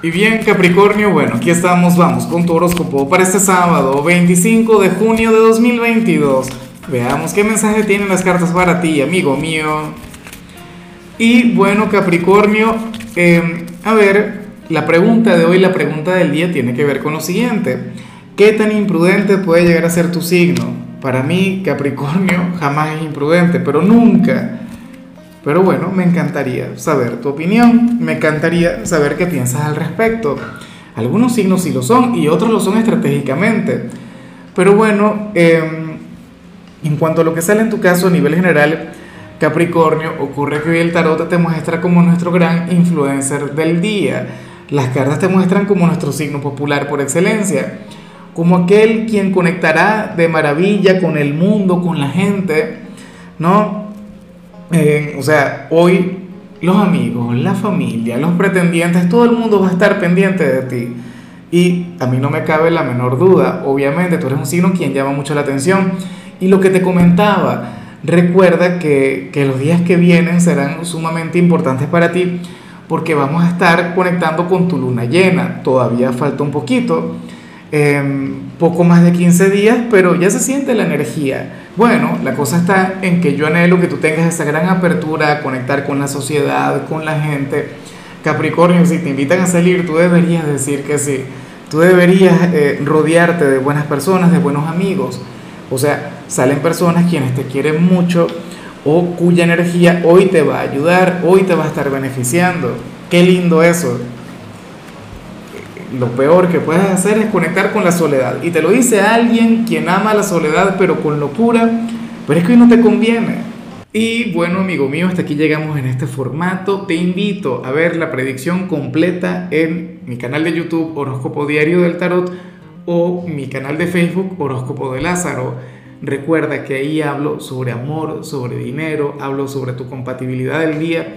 Y bien, Capricornio, bueno, aquí estamos, vamos con tu horóscopo para este sábado, 25 de junio de 2022. Veamos qué mensaje tienen las cartas para ti, amigo mío. Y bueno, Capricornio, eh, a ver, la pregunta de hoy, la pregunta del día tiene que ver con lo siguiente. ¿Qué tan imprudente puede llegar a ser tu signo? Para mí, Capricornio jamás es imprudente, pero nunca pero bueno, me encantaría saber tu opinión, me encantaría saber qué piensas al respecto. Algunos signos sí lo son y otros lo son estratégicamente. Pero bueno, em, en cuanto a lo que sale en tu caso a nivel general, Capricornio, ocurre que hoy el tarot te muestra como nuestro gran influencer del día. Las cartas te muestran como nuestro signo popular por excelencia, como aquel quien conectará de maravilla con el mundo, con la gente, ¿no? Eh, o sea, hoy los amigos, la familia, los pretendientes, todo el mundo va a estar pendiente de ti. Y a mí no me cabe la menor duda, obviamente tú eres un signo quien llama mucho la atención. Y lo que te comentaba, recuerda que, que los días que vienen serán sumamente importantes para ti porque vamos a estar conectando con tu luna llena. Todavía falta un poquito, eh, poco más de 15 días, pero ya se siente la energía. Bueno, la cosa está en que yo anhelo que tú tengas esa gran apertura a conectar con la sociedad, con la gente. Capricornio, si te invitan a salir, tú deberías decir que sí. Tú deberías eh, rodearte de buenas personas, de buenos amigos. O sea, salen personas quienes te quieren mucho o cuya energía hoy te va a ayudar, hoy te va a estar beneficiando. Qué lindo eso lo peor que puedes hacer es conectar con la soledad. Y te lo dice alguien quien ama la soledad pero con locura, pero es que hoy no te conviene. Y bueno, amigo mío, hasta aquí llegamos en este formato. Te invito a ver la predicción completa en mi canal de YouTube Horóscopo Diario del Tarot o mi canal de Facebook Horóscopo de Lázaro. Recuerda que ahí hablo sobre amor, sobre dinero, hablo sobre tu compatibilidad del día